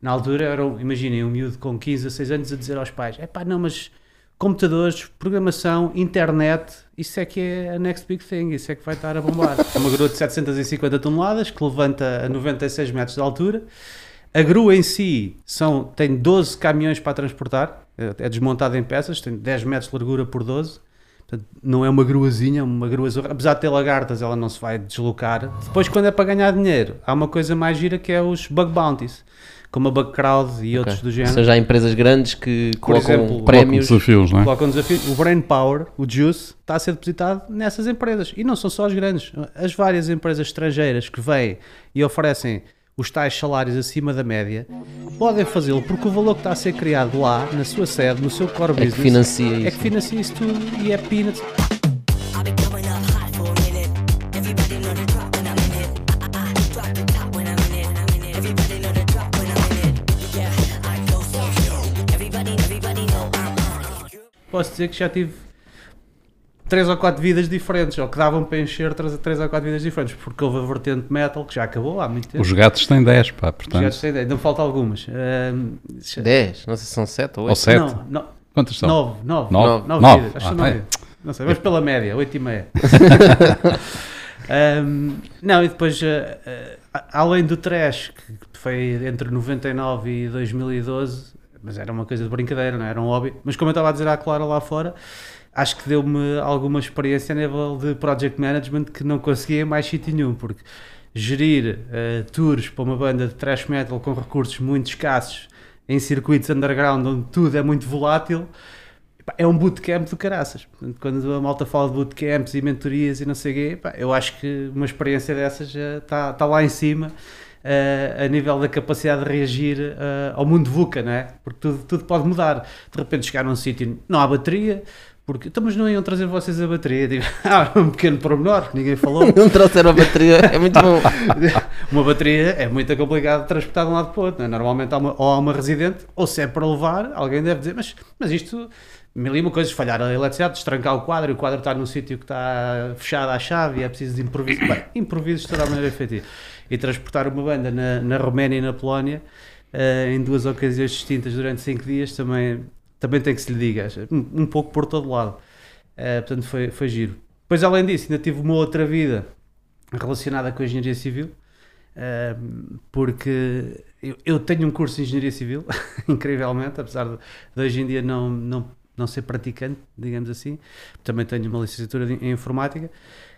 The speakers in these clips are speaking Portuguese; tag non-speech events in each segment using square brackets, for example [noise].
Na altura, eram, imaginem, um miúdo com 15 a 6 anos a dizer aos pais: é pá, não, mas computadores, programação, internet, isso é que é a next big thing, isso é que vai estar a bombar. [laughs] É uma grua de 750 toneladas que levanta a 96 metros de altura. A grua em si são, tem 12 caminhões para transportar, é é desmontada em peças, tem 10 metros de largura por 12. Portanto, não é uma gruazinha, é uma grua zorra. Apesar de ter lagartas, ela não se vai deslocar. Depois, quando é para ganhar dinheiro, há uma coisa mais gira que é os bug bounties, como a Bug Crowd e outros do Ou género. seja, há empresas grandes que colocam exemplo, prémios. desafios, não é? Colocam um desafio. O Brain Power, o Juice, está a ser depositado nessas empresas. E não são só as grandes. As várias empresas estrangeiras que vêm e oferecem os tais salários acima da média, podem fazê-lo porque o valor que está a ser criado lá, na sua sede, no seu core É que business, financia é isso. que financia isso tudo e é peanuts. Posso dizer que já tive três ou quatro vidas diferentes, ou que davam para encher três, três ou quatro vidas diferentes, porque houve a vertente metal, que já acabou há muito tempo. Os gatos têm 10, pá, portanto. sei, ainda me faltam algumas. Ahm, deixa- 10, não sei se são 7 ou Ou 8. 7. Não, não, Quantas são? Nove, nove. Nove? Nove Nove. vidas. Acho que Ah, são nove é. vidas. Não sei, vamos pela média, oito e meia. [laughs] Ahm, não, e depois, ah, ah, além do trash, que foi entre 99 e 2012, mas era uma coisa de brincadeira, não é? era um hobby. Mas como eu estava a dizer à Clara lá fora, acho que deu-me alguma experiência a nível de project management que não conseguia mais sítio nenhum, porque gerir ah, tours para uma banda de thrash metal com recursos muito escassos em circuitos underground onde tudo é muito volátil É um bootcamp do caraças. Quando a malta fala de bootcamps e mentorias e não sei o quê, eu acho que uma experiência dessas está tá lá em cima eh, a nível da capacidade de reagir eh, ao mundo VUCA, não é? Porque tudo, tudo pode mudar. De repente chegar num sítio, não há bateria, porque então, mas não iam trazer vocês a bateria. Digo, [laughs] ah, um pequeno pormenor que ninguém falou. [laughs] Não trouxeram a bateria, é muito bom. [laughs] uma bateria é muito complicado de transportar de um lado para o outro. não é? Normalmente há uma, ou há uma residente, ou se é para levar, alguém deve dizer, mas, mas isto, mil e uma coisas, falhar a eletricidade, destrancar o quadro, e o quadro está num sítio que está fechado à chave e é preciso de improviso. Bem, improviso toda a maneira efetiva. E transportar uma banda na, na Roménia e na Polónia eh, em duas ocasiões distintas durante cinco dias também, também tem que se lhe diga, um, um pouco por todo lado. Eh, portanto, foi, foi giro. Depois, além disso, ainda tive uma outra vida relacionada com a engenharia civil, ehm, porque eu, eu tenho um curso de engenharia civil, [laughs] incrivelmente, apesar de, de hoje em dia não, não, não ser praticante, digamos assim, também tenho uma licenciatura de- em informática.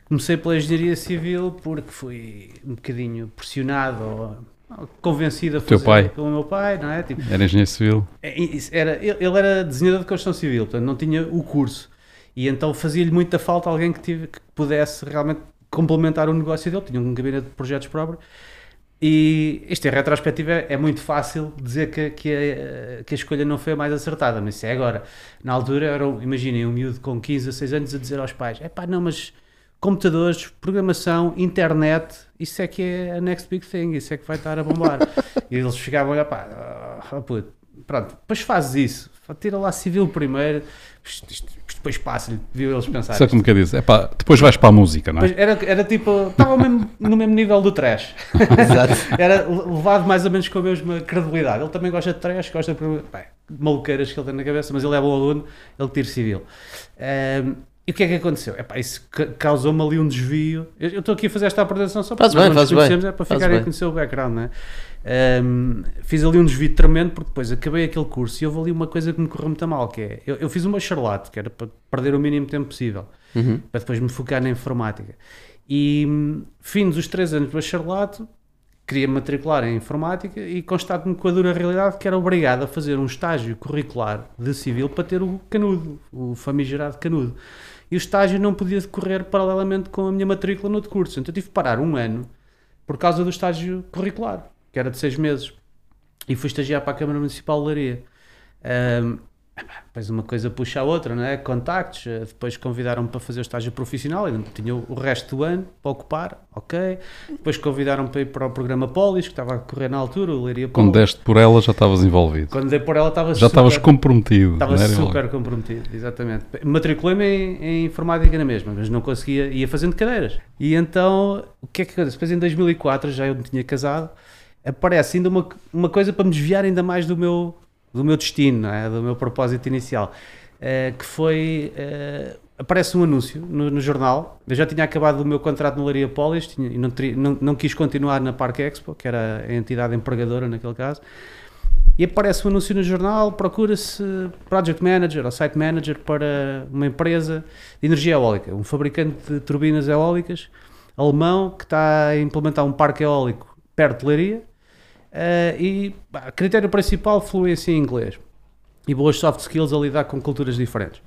Comecei pela engenharia civil porque fui um bocadinho pressionado ou convencido a Teu fazer pai? pelo meu pai, não é? Tipo, Era engenheiro civil. é, Era, ele era desenhador de construção civil, portanto não tinha o curso. E então fazia-lhe muita falta alguém que, tive, que pudesse realmente complementar o negócio dele. Tinha um gabinete de projetos próprio. E isto em retrospectiva é, muito fácil dizer que, que, a, que a escolha não foi a mais acertada, mas isso é agora. Na altura, era, um- imaginem, um miúdo com 15 a 6 anos a dizer aos pais: é pá, não, mas computadores, programação, internet, isso é que é a next big thing, isso é que vai estar a bombar. [laughs] e eles ficavam a pá, ah, puto, pronto, depois fazes isso, tira lá civil primeiro, depois passa-lhe, viu eles pensar. Sabe como que eu disse? É pá, depois vais para a música, não é? Era, era tipo, estava mesmo, no mesmo nível do trash. [laughs] Exato. Era levado mais ou menos com a mesma credibilidade. Ele também gosta de trash, gosta de bem, de maluqueiras que ele tem na cabeça, mas ele é bom aluno, ele tira civil. Ahm, e o que é que aconteceu? Epá, isso ca- causou-me ali um desvio. Eu estou aqui a fazer esta apresentação só para Faz bem, faz bem. é para Faz ficarem a conhecer o background, não é? Ahm, fiz ali um desvio tremendo porque depois acabei aquele curso e houve ali uma coisa que me correu muito mal, que é, eu, eu fiz uma charlate, que era para perder o mínimo tempo possível Uhum. para depois me focar na informática. E hum, fins os três anos do bacharelato, queria me matricular em informática e constato-me com a dura realidade que era obrigado a fazer um estágio curricular de civil para ter o canudo, o famigerado canudo. E o estágio não podia decorrer paralelamente com a minha matrícula no outro curso. Então eu tive que parar um ano por causa do estágio curricular, que era de seis meses. E fui estagiar para a Câmara Municipal de. Ahm, epá, depois uma coisa puxa a outra, não é? Contactos, eh, depois convidaram-me para fazer o estágio profissional, ainda tinha o resto do ano para ocupar, ok. Depois convidaram-me para ir para o programa Polis, que estava a correr na altura, o Leiria Quando Polis. deste por ela já estavas envolvido. Quando dei por ela estava Já estavas comprometido. Estava super comprometido, exatamente. Matriculei-me em, em informática na mesma, mas não conseguia, ia fazendo cadeiras. E então, o que é que acontece? Depois em 2004, já eu me tinha casado, aparece ainda uma, uma coisa para me desviar ainda mais do meu, do meu destino, é? do meu propósito inicial, eh, que foi, eh, aparece um anúncio no, no jornal, eu já tinha acabado o meu contrato na Laria Polis tinha- e não, não, não quis continuar na Parque Expo, que era a entidade empregadora naquele caso, e aparece um anúncio no jornal, procura-se Project Manager ou Site Manager para uma empresa de energia eólica, um fabricante de turbinas eólicas alemão que está a implementar um parque eólico perto de Leiria eh, e pá, critério principal, fluência em inglês e boas soft skills a lidar com culturas diferentes.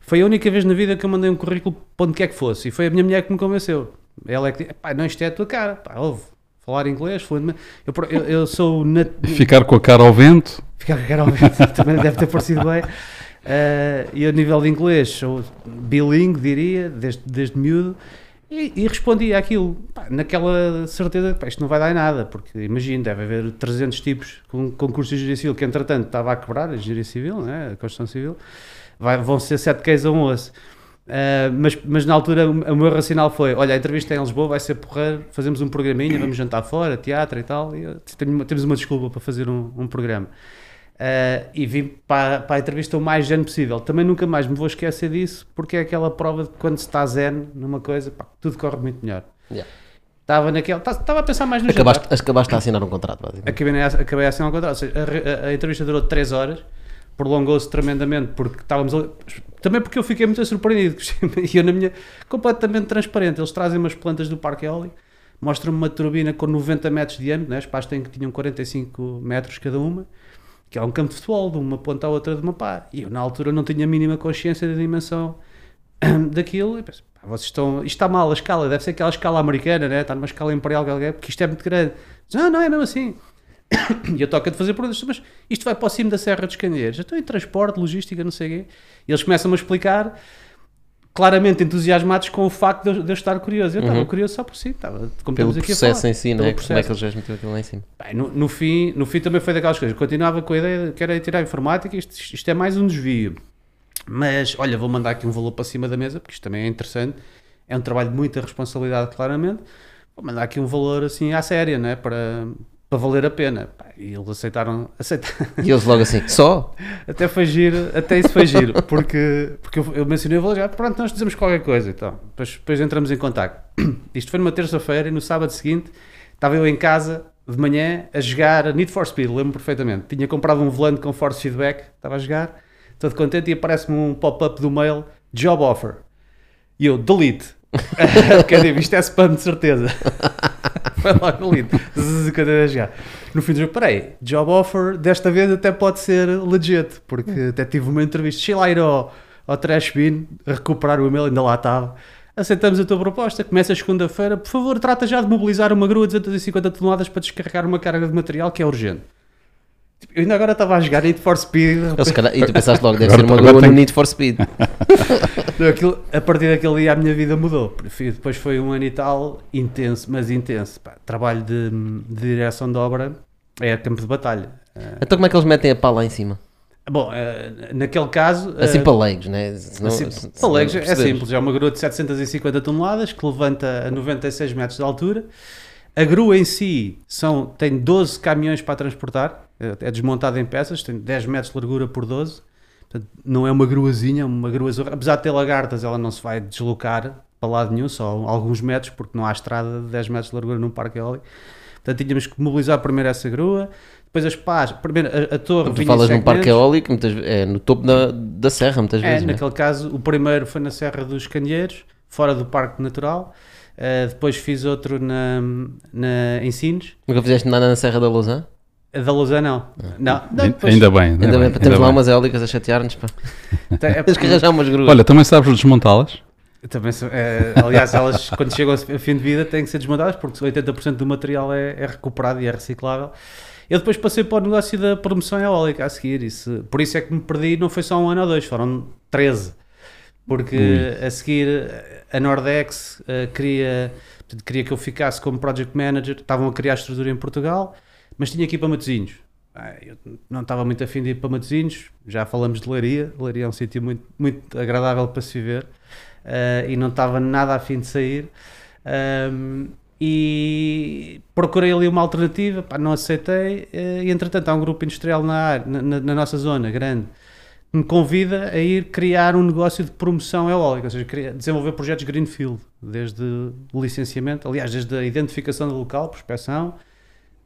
Foi a única vez na vida que eu mandei um currículo para onde quer que fosse e foi a minha mulher que me convenceu. Ela é que disse, pá, não, isto é a tua cara, pá, ouve, falar inglês, fluentemente. Eu, eu, eu sou nat- Ficar com a cara ao vento. Ficar com a cara ao vento, [laughs] também deve ter parecido bem. Eh, e a nível de inglês, sou bilingue, diria, desde, desde miúdo, e, e respondi àquilo, pá, naquela certeza que isto não vai dar em nada, porque imagino, deve haver 300 tipos com concurso de engenharia civil, que entretanto estava a quebrar a engenharia civil, né, a construção civil, vai, vão ser 7 queijos a um osso. Uh, mas, mas na altura o meu racional foi: olha, a entrevista é em Lisboa vai ser porreiro, fazemos um programinha, vamos jantar fora, teatro e tal. E tenho temos uma desculpa para fazer um, um programa. Uh, e vim para, para a entrevista o mais zen possível. Também nunca mais me vou esquecer disso, porque é aquela prova de quando se está zen numa coisa, pá, tudo corre muito melhor. Yeah. Estava naquela, tá- estava a pensar mais no Acabaste, jantar. acabaste a assinar um contrato, basicamente. Acabei, acabei a assinar um contrato. Seja, a, a- a entrevista durou 3 horas, prolongou-se tremendamente porque estávamos ali. Também porque eu fiquei muito surpreendido. [laughs] E eu, na minha. completamente transparente. Eles trazem umas plantas do Parque Eólico, mostram-me uma turbina com 90 metros de diâmetro, né? as pás têm que tinham 45 metros cada uma, que é um campo de futebol, de uma ponta à outra de uma pá. E eu, na altura, não tinha a mínima consciência da dimensão [clears throat] daquilo. E pensei, pá, vocês estão. Isto está mal a escala, deve ser aquela escala americana, né? está numa escala imperial, porque isto é muito grande. Diz, ah, não, é mesmo assim. [clears throat] E eu toco a de fazer perguntas, mas isto vai para o cimo da Serra dos Candeeiros. Estou em transporte, logística, não sei o quê. E eles começam a explicar, claramente entusiasmados com o facto de eu, de eu estar curioso. Eu estava Uhum. curioso só por si, estava, como Pelo processo em si, né? Como é que eles já meteram aquilo lá em cima? Bem, no, no fim, no fim também foi daquelas coisas. Continuava com a ideia de que era tirar a informática, isto, isto é mais um desvio. Mas, olha, vou mandar aqui um valor para cima da mesa, porque isto também é interessante. É um trabalho de muita responsabilidade, claramente. Vou mandar aqui um valor assim à séria, né? para, para valer a pena. E eles aceitaram, aceitaram. E eles logo assim, só? [laughs] Até foi giro, até isso foi giro, porque, porque eu, eu mencionei o valor, já, pronto, nós dizemos qualquer coisa, então, depois, depois entramos em contato. [clears throat] Isto foi numa terça-feira e no sábado seguinte estava eu em casa de manhã a jogar Need for Speed, lembro-me perfeitamente. Tinha comprado um volante com force feedback, estava a jogar, todo contente e aparece-me um pop-up do mail, job offer. E eu, delete. [laughs] Eu digo, isto é spam de certeza. [laughs] Foi logo. Zzz, eu ia jogar. No fim do jogo, peraí, job offer, desta vez até pode ser legit, porque até tive uma entrevista. Cheguei lá ir ao, ao Trash Bin, a recuperar o e-mail, ainda lá estava. Aceitamos a tua proposta, começa segunda-feira. Por favor, trata já de mobilizar uma grua de 250 toneladas para descarregar uma carga de material que é urgente. Tipo, Eu ainda agora estava a jogar Need for Speed. Eles, se calhar- e tu pensaste logo, deve Agora- ser uma grua no tem- Need for Speed. [laughs] Não, aquilo- a partir daquele dia a minha vida mudou. Depois foi um ano e tal, intenso, mas intenso. Pá, trabalho de, de direção de obra é campo de batalha. Eh, Então como é que eles metem a pá lá em cima? bom, eh, naquele caso. Assim eh, para leigos, né? Senão- assim, se- para leigos é simples. É uma grua de 750 toneladas que levanta a 96 metros de altura. A grua em si são, tem 12 caminhões para transportar, é é desmontada em peças, tem 10 metros de largura por 12. Portanto, não é uma gruazinha, é uma grua zorra. Apesar de ter lagartas, ela não se vai deslocar para lado nenhum, só alguns metros, porque não há estrada de 10 metros de largura num parque eólico. Portanto, tínhamos que mobilizar primeiro essa grua, depois as pás, primeiro a, a torre. Quando tu falas num parque eólico, muitas, é no topo da, da serra, muitas É, vezes. né? naquele caso, o primeiro foi na Serra dos Candeeiros, fora do Parque Natural. Uh, depois fiz outro na, na, em Sines. Nunca fizeste nada na Serra da Lousã? A da Lausanne, não. não, não Ain- depois- Ainda bem. Ainda bem, temos lá umas eólicas a chatear-nos. Tem- é [laughs] Tens que arranjar umas gruas. Olha, também sabes desmontá-las? também sou- é, aliás, elas quando chegam a fim de vida têm que ser desmontadas porque 80% do material é, é recuperado e é reciclável. Eu depois passei para o negócio da promoção eólica a seguir. Isso, por isso é que me perdi, não foi só um ano ou dois, foram 13. Porque a seguir a Nordex eh, queria, portanto, queria que eu ficasse como project manager, estavam a criar a estrutura em Portugal, mas tinha que ir para Matosinhos. Ah, Eu não estava muito afim de ir para Matosinhos, já falamos de Leiria, Leiria é um sítio muito, muito agradável para se viver eh, e não estava nada afim de sair. Ahm, e procurei ali uma alternativa, pá, não aceitei, eh, e entretanto há um grupo industrial na, área- na, na- nossa zona, grande, que me convida a ir criar um negócio de promoção eólica, ou seja, criar- desenvolver projetos Greenfield, desde o licenciamento, aliás, desde a identificação do local, prospecção,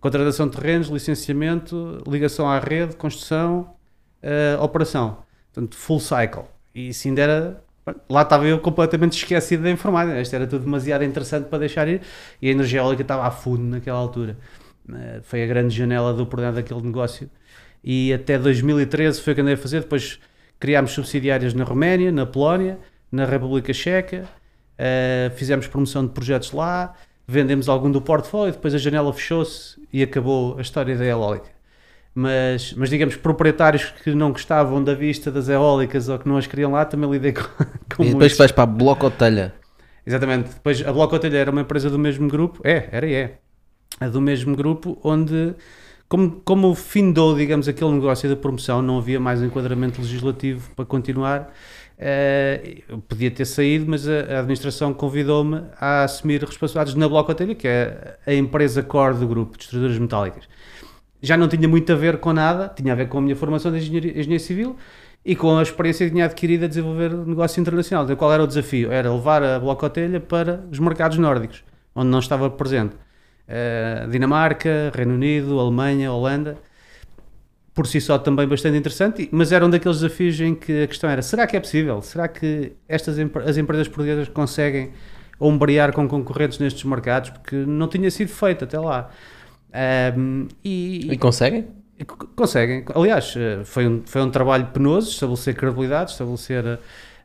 contratação de terrenos, licenciamento, ligação à rede, construção, eh, operação. Portanto, full cycle. E isso ainda era. Lá estava eu completamente esquecido da informática. Isto era tudo demasiado interessante para deixar ir. E a energia eólica estava a fundo naquela altura. Eh, Foi a grande janela do oportunidade daquele negócio. E até 2013 foi o que andei a fazer. Depois criámos subsidiárias na Roménia, na Polónia, na República Checa. Eh, fizemos promoção de projetos lá. Vendemos algum do portfólio. Depois a janela fechou-se e acabou a história da eólica mas, mas digamos, proprietários que não gostavam da vista das eólicas ou que não as queriam lá, também lidei com, [laughs] com E depois muitos. vais para a Bloco Telha. Exatamente. Depois a Bloco Hotelha era uma empresa do mesmo grupo, é, era e é, é do mesmo grupo, onde, como, como findou, digamos, aquele negócio da promoção, não havia mais enquadramento legislativo para continuar. Eh, eu podia ter saído, mas a, administração convidou-me a assumir responsabilidades na Bloco Hotelha, que é a empresa core do grupo, Destruidoras Metálicas já não tinha muito a ver com nada, tinha a ver com a minha formação de engenharia, engenharia civil e com a experiência que tinha adquirido a desenvolver negócio internacional. Qual era o desafio? Era levar a Bloco Hotelha para os mercados nórdicos, onde não estava presente. Eh, Dinamarca, Reino Unido, Alemanha, Holanda. Por si só também bastante interessante, mas era um daqueles desafios em que a questão era: será que é possível? Será que estas as empresas portuguesas conseguem ombrear com concorrentes nestes mercados? Porque não tinha sido feito até lá. Ahm, e, E conseguem? co- Conseguem. Aliás, eh, foi um, foi um trabalho penoso estabelecer credibilidade, estabelecer.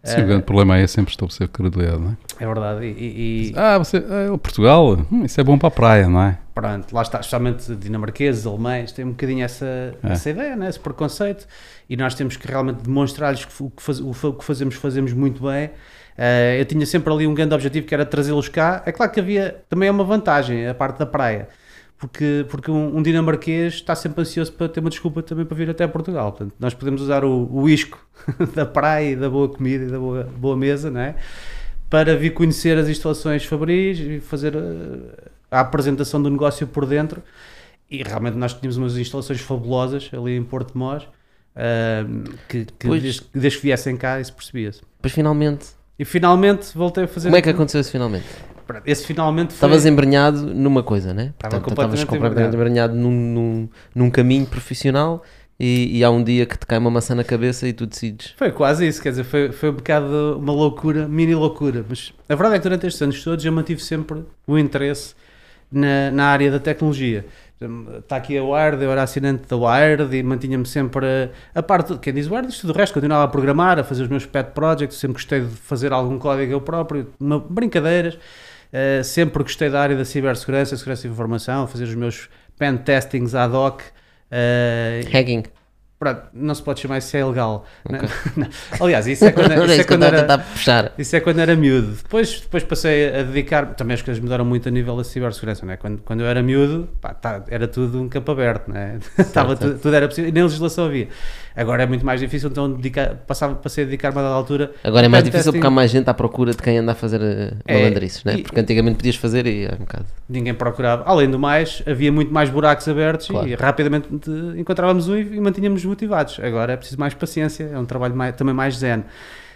Eh, Sim, o grande problema é sempre estabelecer credibilidade, não é? é verdade. E, e- Ah, você, ah, Portugal, hum, isso é bom para a praia, não é? pronto, lá está, especialmente dinamarqueses, alemães, têm um bocadinho essa, É. essa ideia, né, esse preconceito. E nós temos que realmente demonstrar-lhes que o que, faz- o que fazemos, fazemos muito bem. Eh, eu tinha sempre ali um grande objetivo que era trazê-los cá. É claro que havia também é uma vantagem, a parte da praia. Porque, porque um, um dinamarquês está sempre ansioso para ter uma desculpa também para vir até Portugal. Portanto, nós podemos usar o, o isco [laughs] da praia e da boa comida e da boa, boa mesa, não é? Para vir conhecer as instalações fabris e fazer eh, a apresentação do negócio por dentro. E realmente nós tínhamos umas instalações fabulosas ali em Porto de Mós, ah, que, que Pois. desde, desde que viessem cá isso percebia-se. Depois finalmente. E finalmente voltei a fazer. Como é que aconteceu isso finalmente? Esse finalmente foi. Estavas embrenhado numa coisa, né? Estava Portanto, estavas completamente completamente embrenhado num, num, num caminho profissional e, e há um dia que te cai uma maçã na cabeça e tu decides. Foi quase isso, quer dizer, foi, foi um bocado uma loucura, mini loucura. Mas a verdade é que durante estes anos todos eu mantive sempre o interesse na, na área da tecnologia. Está aqui a Wired, eu era assinante da Wired e mantinha-me sempre a, a parte, quem diz Wired, isto do resto, continuava a programar, a fazer os meus pet projects, sempre gostei de fazer algum código eu próprio, uma, brincadeiras, eh, sempre gostei da área da cibersegurança, segurança de informação, fazer os meus pen testings ad hoc. Eh, Hacking. Pronto, não se pode chamar isso é ilegal. Não. Aliás, isso é quando, [laughs] Era isso é quando era, puxar. isso é quando era miúdo. Depois, depois passei a dedicar. Também as coisas mudaram muito a nível da cibersegurança. Não é? quando, quando eu era miúdo, pá, tá, era tudo um campo aberto. Não é? [laughs] Estava tudo, tudo era possível. E nem legislação havia. Agora é muito mais difícil, então dedicar, passava, passei a dedicar-me a dada altura. Agora é mais difícil porque há testing. mais gente à procura de quem anda a fazer eh, É, malandrices, né? Porque antigamente podias fazer e é um bocado. Ninguém procurava. Além do mais, havia muito mais buracos abertos Claro. e rapidamente encontrávamos um e, mantínhamos motivados. Agora é preciso mais paciência, é um trabalho mais- também mais zen.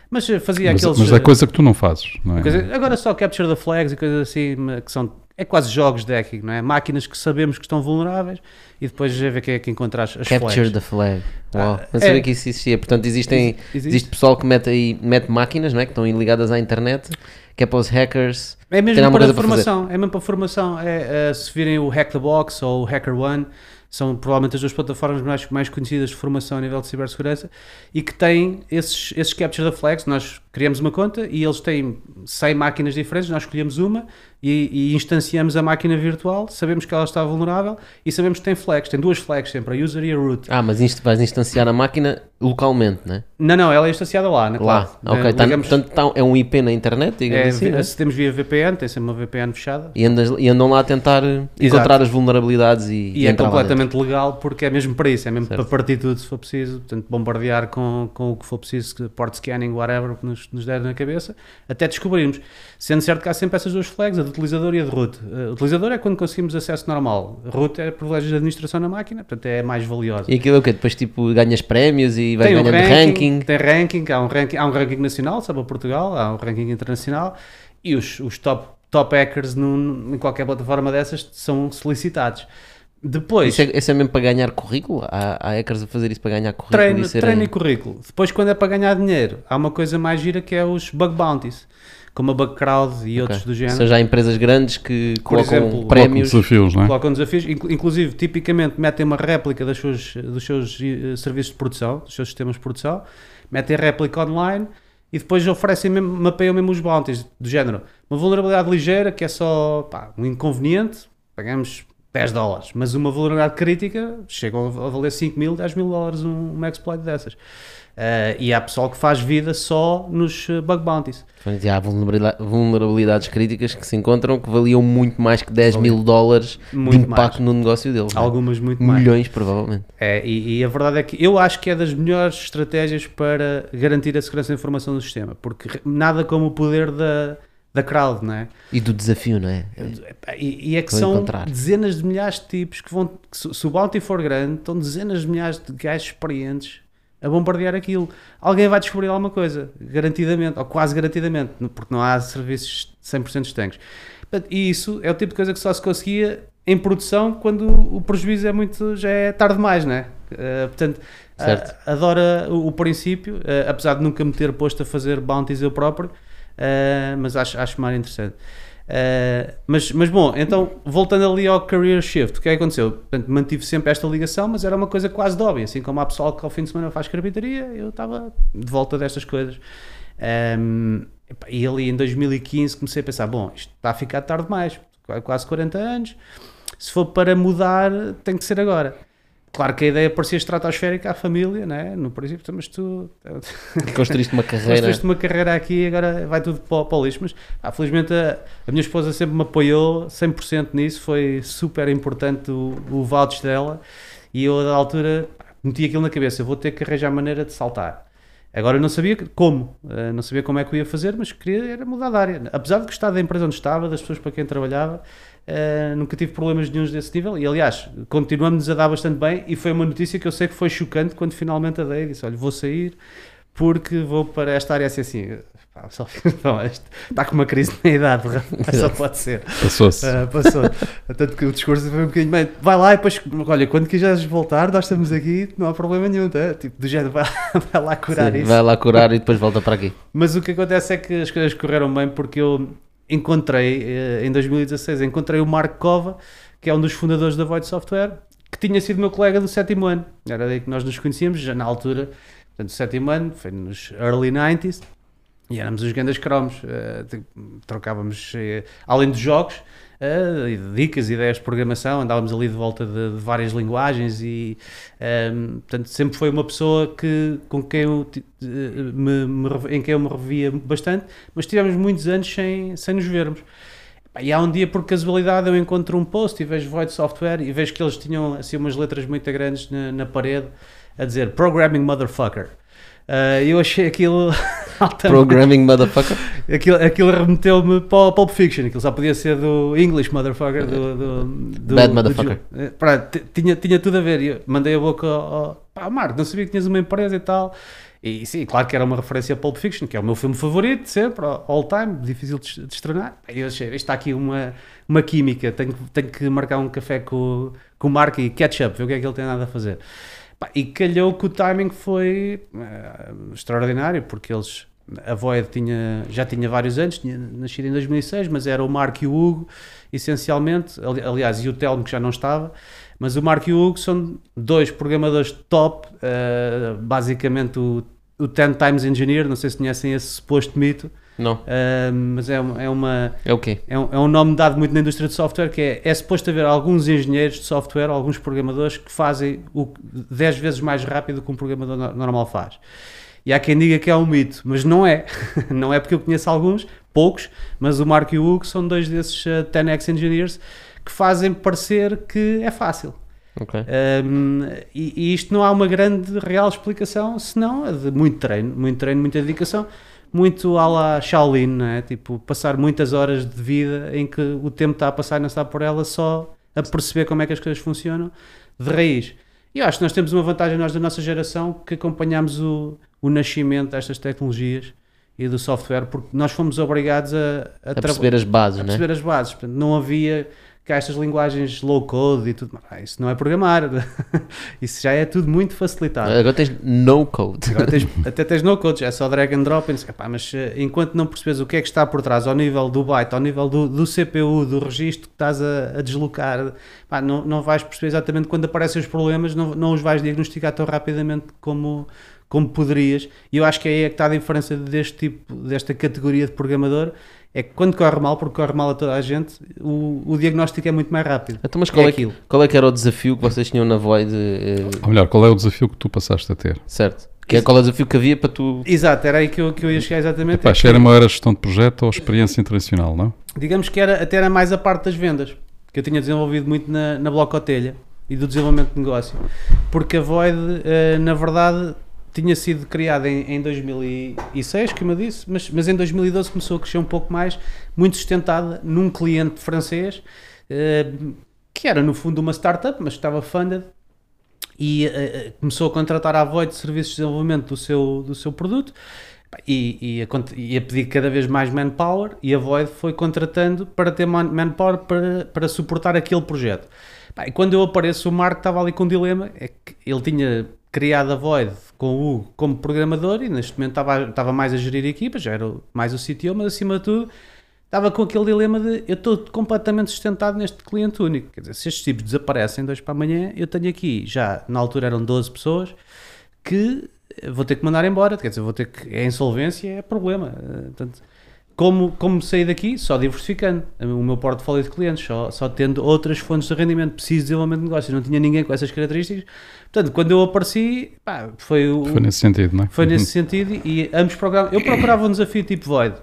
Mas eh, fazia Mas, aqueles. mas é eh, coisa que tu não fazes, não é? Coisa- agora só capture the flags e coisas assim que são é quase jogos de hacking, não é? Máquinas que sabemos que estão vulneráveis e depois já ver quem é que encontra as, as Capture flags. the flag. Uau. Ah, não sabia é. que isso existia. Portanto, existem, Existe. existe pessoal que mete aí mete máquinas não é? que estão ligadas à internet, que é para os hackers. É mesmo alguma para a coisa para formação, é mesmo para a formação. É, é, se virem o Hack the Box ou o Hacker One, são provavelmente as duas plataformas mais, mais conhecidas de formação a nível de cibersegurança e que têm esses, esses capture the flags. Nós criamos uma conta e eles têm 100 máquinas diferentes, nós escolhemos uma e, e instanciamos a máquina virtual, sabemos que ela está vulnerável e sabemos que tem flags. Tem duas flags sempre, a user e a root. Ah, mas isto vais instanciar a máquina localmente, não é? Não, não, ela é instanciada lá, na Lá. cloud. Ok, Eh, tá- portanto tá- é um IP na internet, digamos é, assim. é? acedemos via VPN, tem sempre uma VPN fechada. E, andas- e andam lá a tentar eh, encontrar as vulnerabilidades e, E é lá dentro. completamente legal porque é mesmo para isso, é mesmo Certo. para partir tudo se for preciso, portanto bombardear com, com o que for preciso, port scanning, whatever, que nos, nos der na cabeça, até descobrirmos. Sendo certo que há sempre essas duas flags, a utilizador e a de root. Uh, utilizador é quando conseguimos acesso normal. Root é privilégio de administração na máquina, portanto é mais valiosa. E aquilo é o quê? Depois tipo ganhas prémios e vai Tem um ganhando ranking. Tem ranking, há um ranking, há um ranking nacional, sabe, a Portugal, há um ranking internacional e os, os top, top hackers num- em qualquer plataforma dessas são solicitados. Depois, Isso é, isso é mesmo para ganhar currículo? Há, há hackers a fazer isso para ganhar currículo treino, e serem- treino e currículo. Depois, quando é para ganhar dinheiro, há uma coisa mais gira que é os bug bounties, como a Bug Crowd e outros Ok. do género. Ou seja, há empresas grandes que Por colocam exemplo, Colocam prémios. desafios, não é? colocam desafios, inclu- inclusive, tipicamente metem uma réplica das suas, dos seus eh, serviços de produção, dos seus sistemas de produção, metem a réplica online e depois oferecem mesmo, mapeiam mesmo os bounties, do género, uma vulnerabilidade ligeira que é só pá, um inconveniente, pagamos 10 dólares, mas uma vulnerabilidade crítica chegam a valer 5 mil, 10 mil dólares um, um exploit dessas. Eh, e há pessoal que faz vida só nos eh, bug bounties. Portanto, há vulnerabilidade- vulnerabilidades críticas que se encontram que valiam muito mais que 10 mil dólares de Muito impacto no negócio deles. é? Algumas muito mais. Milhões, provavelmente. É, e, e a verdade é que eu acho que é das melhores estratégias para garantir a segurança da informação do sistema, porque nada como o poder da, da crowd, não é? E do desafio, não é? E, e é que Vou são encontrar. dezenas de milhares de tipos que vão, que se o bounty for grande, estão dezenas de milhares de gajos experientes a bombardear aquilo. Alguém vai descobrir alguma coisa, garantidamente, ou quase garantidamente, porque não há serviços 100% estanques. E isso é o tipo de coisa que só se conseguia em produção quando o prejuízo é muito, já é tarde demais, não é? Eh, portanto, Certo. a- adora o, o princípio, eh, apesar de nunca me ter posto a fazer bounties eu próprio, eh, mas acho, acho mais interessante. Eh, mas, mas bom, então voltando ali ao career shift, o que é que aconteceu? Portanto, mantive sempre esta ligação, mas era uma coisa quase de assim como há pessoal que ao fim de semana faz carpintaria, eu estava de volta destas coisas. Ehm, epá, e ali em 2015 comecei a pensar: bom, isto está a ficar tarde demais, quase 40 anos, se for para mudar, tem que ser agora. Claro que a ideia parecia estratosférica à família, né? no princípio, mas tu Construíste uma [laughs] carreira. construíste uma carreira aqui e agora vai tudo para, o- para o lixo. Mas pá, felizmente a, a minha esposa sempre me apoiou 100% nisso, foi super importante o, o voucher dela e eu, da altura, meti aquilo na cabeça: vou ter que arranjar maneira de saltar. Agora eu não sabia como, eh, não sabia como é que eu ia fazer, mas queria era mudar de área. Apesar de gostar da empresa onde estava, das pessoas para quem trabalhava, eh, nunca tive problemas nenhums desse nível e aliás, continuamos a dar bastante bem e foi uma notícia que eu sei que foi chocante quando finalmente a dei, disse, olha, vou sair porque vou para esta área assim assim. Pá, só, [laughs] não, está com uma crise na idade, só pode ser. Passou-se. Ah, passou. Tanto que o discurso foi um bocadinho bem. Vai lá e depois, olha, quando quiseres voltar, nós estamos aqui, não há problema nenhum, tá? Tipo, do género, [laughs] vai, vai lá curar Sim, isso. vai lá curar e depois volta para aqui. Mas o que acontece é que as coisas correram bem porque eu encontrei, eh, em 2016, encontrei o Marco Cova, que é um dos fundadores da Void Software, que tinha sido meu colega do sétimo ano. Era daí que nós nos conhecíamos, já na altura, portanto, o sétimo ano, foi nos early 90s, e éramos os grandes cromos. tipo, trocávamos, eh, além dos jogos, eh, dicas, ideias de programação, andávamos ali de volta de, de várias linguagens e, ehm, portanto, sempre foi uma pessoa que, com quem eu, eh, me, me em quem eu me revia bastante, mas tivemos muitos anos sem, sem nos vermos. E há um dia, por casualidade, eu encontro um post e vejo Void Software e vejo que eles tinham assim umas letras muito grandes na, na parede a dizer Programming Motherfucker. Ah, eu achei aquilo [laughs] Programming motherfucker. Aquilo, aquilo remeteu-me para o Pulp Fiction, aquilo só podia ser do English Motherfucker, do, do, do- Bad do motherfucker. Eh, pronto, tinha, tinha tudo a ver. Eu mandei a boca ao, pá, Marco, não sabia que tinhas uma empresa e tal. E sim, claro que era uma referência a Pulp Fiction, que é o meu filme favorito, sempre, all time, difícil de, de estrenar. E eu achei, isto está aqui uma, uma química, tenho, que- tenho que marcar um café com, com o Marco e catch-up, ver o que é que ele tem nada a fazer. E calhou que o timing foi eh, extraordinário, porque eles, a Void tinha, já tinha vários anos, tinha nascido em 2006, mas era o Marco e o Hugo, essencialmente, ali- aliás, e o Telmo que já não estava, mas o Marco e o Hugo são dois programadores top, eh, basicamente o, o 10 Times Engineer, não sei se conhecem esse suposto mito, Não. eh, mas é, uma- é uma É o quê? é um, é um nome dado muito na indústria de software que é, é suposto haver alguns engenheiros de software, alguns programadores que fazem o 10 vezes mais rápido que um programador no- normal faz. E há quem diga que é um mito, mas não é. [laughs] não é porque eu conheço alguns, poucos, mas o Marco e o Hugo são dois desses uh, 10x engineers que fazem parecer que é fácil. Ok. Um, e, e isto não há uma grande real explicação, senão a de muito treino, muito treino, muita dedicação. Muito à la Shaolin, não é? Tipo, passar muitas horas de vida em que o tempo está a passar e não está por ela só a perceber como é que as coisas funcionam de raiz. E eu acho que nós temos uma vantagem, nós da nossa geração, que acompanhamos o, o nascimento destas tecnologias e do software, porque nós fomos obrigados a, a, A perceber as bases, a né? perceber as bases. Portanto, não havia cá estas linguagens low code e tudo. Ah, isso não é programar. [laughs] isso já é tudo muito facilitado. Agora tens no code. Agora tens- [laughs] até tens no code, é só drag and drop. e. Pá, mas eh, enquanto não percebes o que é que está por trás, ao nível do byte, ao nível do, do CPU, do registro que estás a, a deslocar, pá, não, não vais perceber exatamente quando aparecem os problemas, não, não os vais diagnosticar tão rapidamente como, como poderias. E eu acho que aí é que está a diferença deste tipo, desta categoria de programador. É que quando corre mal, porque corre mal a toda a gente, o, o diagnóstico é muito mais rápido. Então, mas qual é é, que, aquilo. qual é que era o desafio que vocês tinham na Void? eh, Ou melhor, qual é o desafio que tu passaste a ter? certo. Que é, qual é o desafio que havia para tu. Exato, era aí que eu, que eu ia chegar exatamente. Pá, É que- era uma era gestão de projeto ou experiência internacional, não? digamos que era, até era mais a parte das vendas, que eu tinha desenvolvido muito na, na Blocotelha e do desenvolvimento de negócio. Porque a Void, eh, na verdade, tinha sido criada em, em 2006, como eu disse, mas, mas em 2012 começou a crescer um pouco mais, muito sustentada num cliente francês, eh, que era no fundo uma startup, mas estava funded, e eh, começou a contratar a Void de serviços de desenvolvimento do seu, do seu produto e, e, a, e a pedir cada vez mais manpower e a Void foi contratando para ter man- manpower para, para suportar aquele projeto. E quando eu apareço, o Marco estava ali com um dilema, é que ele tinha criado a Void com o Hugo como programador e neste momento estava, estava mais a gerir equipas, já era mais o CTO, mas acima de tudo estava com aquele dilema de eu estou completamente sustentado neste cliente único. Quer dizer, se estes tipos desaparecem dois para amanhã, eu tenho aqui, já na altura eram 12 pessoas, que vou ter que mandar embora. Quer dizer, vou ter que. É insolvência, é problema. Eh, Portanto, como, como sair daqui? Só diversificando o meu portfólio de clientes, só, só tendo outras fontes de rendimento. Preciso de desenvolvimento de negócios, não tinha ninguém com essas características. Portanto, quando eu apareci, pá, foi o. Foi nesse sentido, não é? Foi nesse sentido e ambos procuravam. Eu procurava um desafio tipo Void.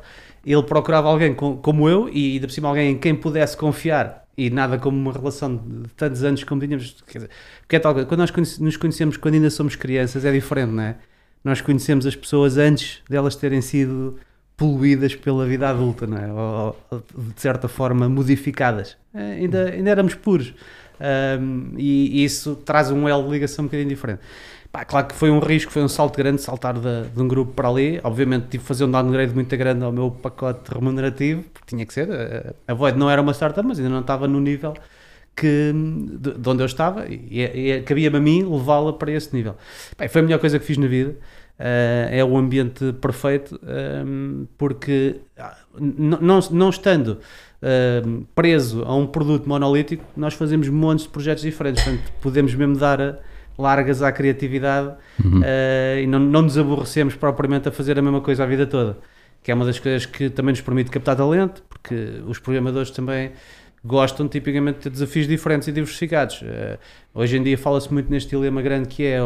Ele procurava alguém com- como eu e, ainda por cima alguém em quem pudesse confiar e nada como uma relação de tantos anos como tínhamos. Quer dizer, porque é tal coisa, quando nós nos conhecemos quando ainda somos crianças é diferente, não é? Nós conhecemos as pessoas antes delas terem sido poluídas pela vida adulta, não é? Ou, ou, de certa forma modificadas. Eh, ainda, ainda éramos puros. Ahm, e, e isso traz um elo de ligação um bocadinho diferente. Pá, claro que foi um risco, foi um salto grande saltar de, de um grupo para ali. Obviamente tive que fazer um downgrade muito grande ao meu pacote remunerativo, porque tinha que ser. A- Void não era uma startup, mas ainda não estava no nível que, de, de onde eu estava e, e cabia-me a mim levá-la para esse nível. Foi a melhor coisa que fiz na vida. Ah, é o ambiente perfeito, ahm, porque ah, não, não estando ahm, preso a um produto monolítico, nós fazemos montes de projetos diferentes. Portanto, podemos mesmo dar a- largas à criatividade ah, e não, não nos aborrecemos propriamente a fazer a mesma coisa a vida toda. Que é uma das coisas que também nos permite captar talento, porque os programadores também gostam tipicamente de ter desafios diferentes e diversificados. Eh, hoje em dia fala-se muito neste dilema grande que é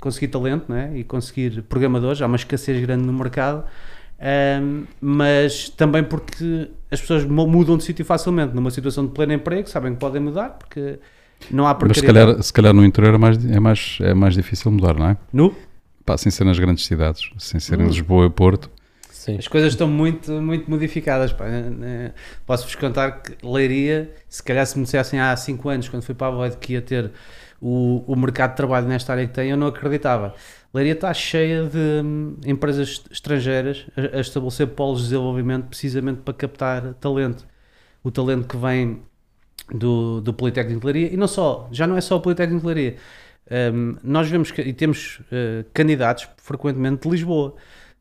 conseguir talento né? e conseguir programadores, há uma escassez grande no mercado, mas também porque as pessoas mu- mudam de sítio facilmente, numa situação de pleno emprego, sabem que podem mudar, porque não há Mas se calhar, se calhar no interior é mais, é, mais, é mais difícil mudar, não é? Nu? Pá, sem ser nas grandes cidades, sem ser em Hum. Lisboa e Porto. Sim. As coisas estão muito, muito modificadas. pá. Eh, Posso-vos contar que Leiria, se calhar se me dissessem há 5 anos, quando fui para a Void, que ia ter o, o mercado de trabalho nesta área que tem, eu não acreditava. Leiria está cheia de hum, empresas estrangeiras a, a estabelecer polos de desenvolvimento precisamente para captar talento. O talento que vem do, do Politécnico de Leiria, e não só, já não é só o Politécnico de Leiria. Hum, nós vemos que, e temos eh, candidatos frequentemente de Lisboa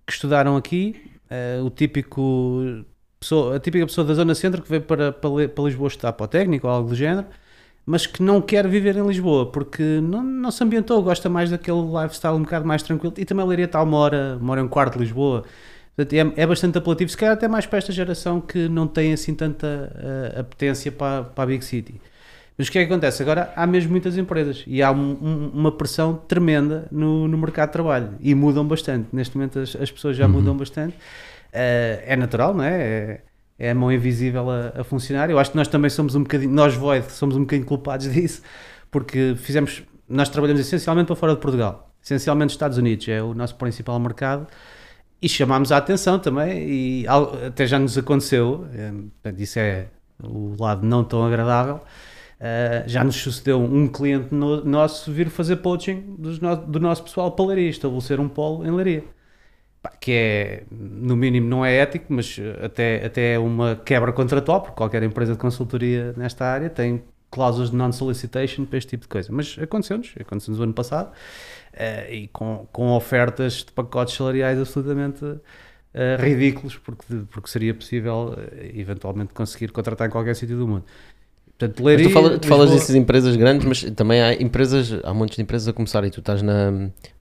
que estudaram aqui, eh, o típico pessoa, a típica pessoa da zona centro que veio para, para, para Lisboa estudar para o técnico ou algo do género, mas que não quer viver em Lisboa porque não, não se ambientou, gosta mais daquele lifestyle um bocado mais tranquilo e também Leiria está uma hora, uma hora e um quarto de Lisboa. Portanto, é, é bastante apelativo, se calhar até mais para esta geração que não tem assim tanta eh, apetência para, para a Big City. Mas o que é que acontece? Agora há mesmo muitas empresas e há um- um- uma pressão tremenda no, no mercado de trabalho e mudam bastante. Neste momento as, as pessoas já mudam bastante. Eh, é natural, não é? É, é a mão invisível a, a funcionar. Eu acho que nós também somos um bocadinho, nós Void, somos um bocadinho culpados [laughs] disso, porque fizemos, nós trabalhamos essencialmente para fora de Portugal, essencialmente Estados Unidos, é o nosso principal mercado. e chamámos a atenção também, e até já nos aconteceu, eh, portanto, isso é o lado não tão agradável. Eh, já nos sucedeu um cliente no- nosso vir fazer poaching no- do nosso pessoal para Leiria, estabelecer um polo em Leiria. Que é, no mínimo, não é ético, mas eh, até, até é uma quebra contratual, porque qualquer empresa de consultoria nesta área tem cláusulas de non-solicitation para este tipo de coisa. Mas aconteceu-nos, aconteceu-nos o ano passado, eh, e com, com ofertas de pacotes salariais absolutamente eh, ridículos, porque, porque seria possível eh, eventualmente conseguir contratar em qualquer sítio do mundo. Portanto, Mas Leiria, tu, fala- tu falas dessas empresas grandes, mas também há empresas, há montes de empresas a começar e tu estás na,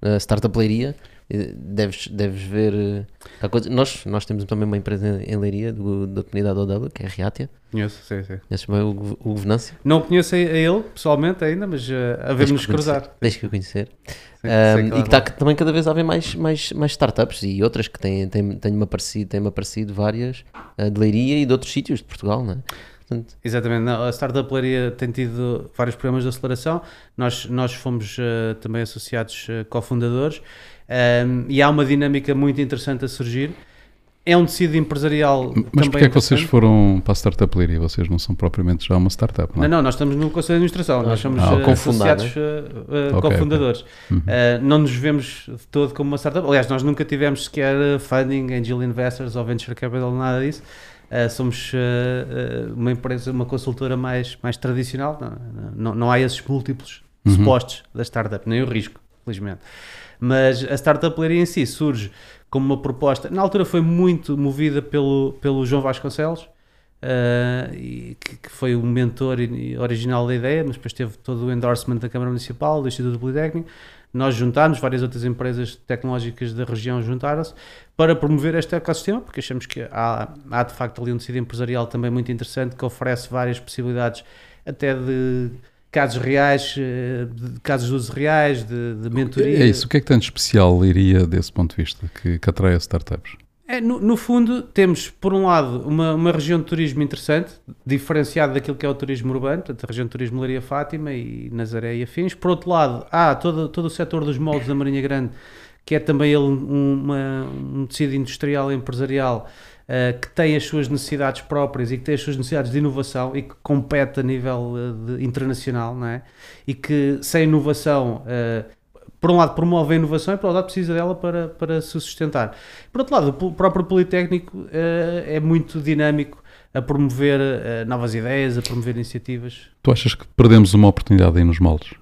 na startup Leiria, e deves, deves ver. eh, há coisa- nós, nós temos também uma empresa em Leiria do, da comunidade OW, que é a Reatia. Conheço, sim, sim. Conheces bem o, o Venâncio? Não conheço a a ele pessoalmente ainda, mas uh, havemos-nos o conhecer. cruzar. Tens que o conhecer. Sim, Um, sei e lá que está também cada vez a haver mais, mais, mais startups e outras que têm, têm, têm-me aparecido, têm aparecido várias uh, de Leiria e de outros sítios de Portugal, não é? Portanto, Exatamente, não, a Startup Leiria tem tido vários programas de aceleração, nós, nós fomos uh, também associados uh, cofundadores um, e há uma dinâmica muito interessante a surgir. É um tecido empresarial Mas também porquê é que vocês foram para a Startup Leiria? Vocês não são propriamente já uma startup, não Não, é? não, nós estamos no Conselho de Administração, nós somos Ah, uh, cofundar, associados uh, uh, Ok, cofundadores. Uhum. Uh, não nos vemos de todo como uma startup. Aliás, nós nunca tivemos sequer funding, angel investors ou venture capital, nada disso. Uh, somos uh, uma empresa, uma consultora mais, mais tradicional. Não, não, não há esses múltiplos Uhum. supostos da startup, nem o risco, felizmente. Mas a startup em si surge como uma proposta. Na altura foi muito movida pelo, pelo João Vasconcelos, uh, e que, que foi o mentor original da ideia, mas depois teve todo o endorsement da Câmara Municipal, do Instituto Politécnico. Nós juntámos, várias outras empresas tecnológicas da região juntaram-se para promover este ecossistema, porque achamos que há, há de facto ali um tecido empresarial também muito interessante que oferece várias possibilidades, até de casos reais, eh, de casos de uso reais, de, de mentoria. É isso. O que é que tem de especial Leiria desse ponto de vista que, que atrai as startups? É, no, no fundo, temos, por um lado, uma, uma região de turismo interessante, diferenciada daquilo que é o turismo urbano, portanto, a região de turismo Leiria Fátima e Nazaré e afins. Por outro lado, há todo, todo o setor dos moldes da Marinha Grande, que é também ele um, uma- um tecido industrial e empresarial eh, que tem as suas necessidades próprias e que tem as suas necessidades de inovação e que compete a nível eh, de- internacional, não é? E que sem inovação, eh, por um lado promove a inovação e por outro lado precisa dela para, para se sustentar. Por outro lado, o próprio Politécnico eh, é muito dinâmico a promover eh, novas ideias, a promover iniciativas. Tu achas que perdemos uma oportunidade aí nos moldes?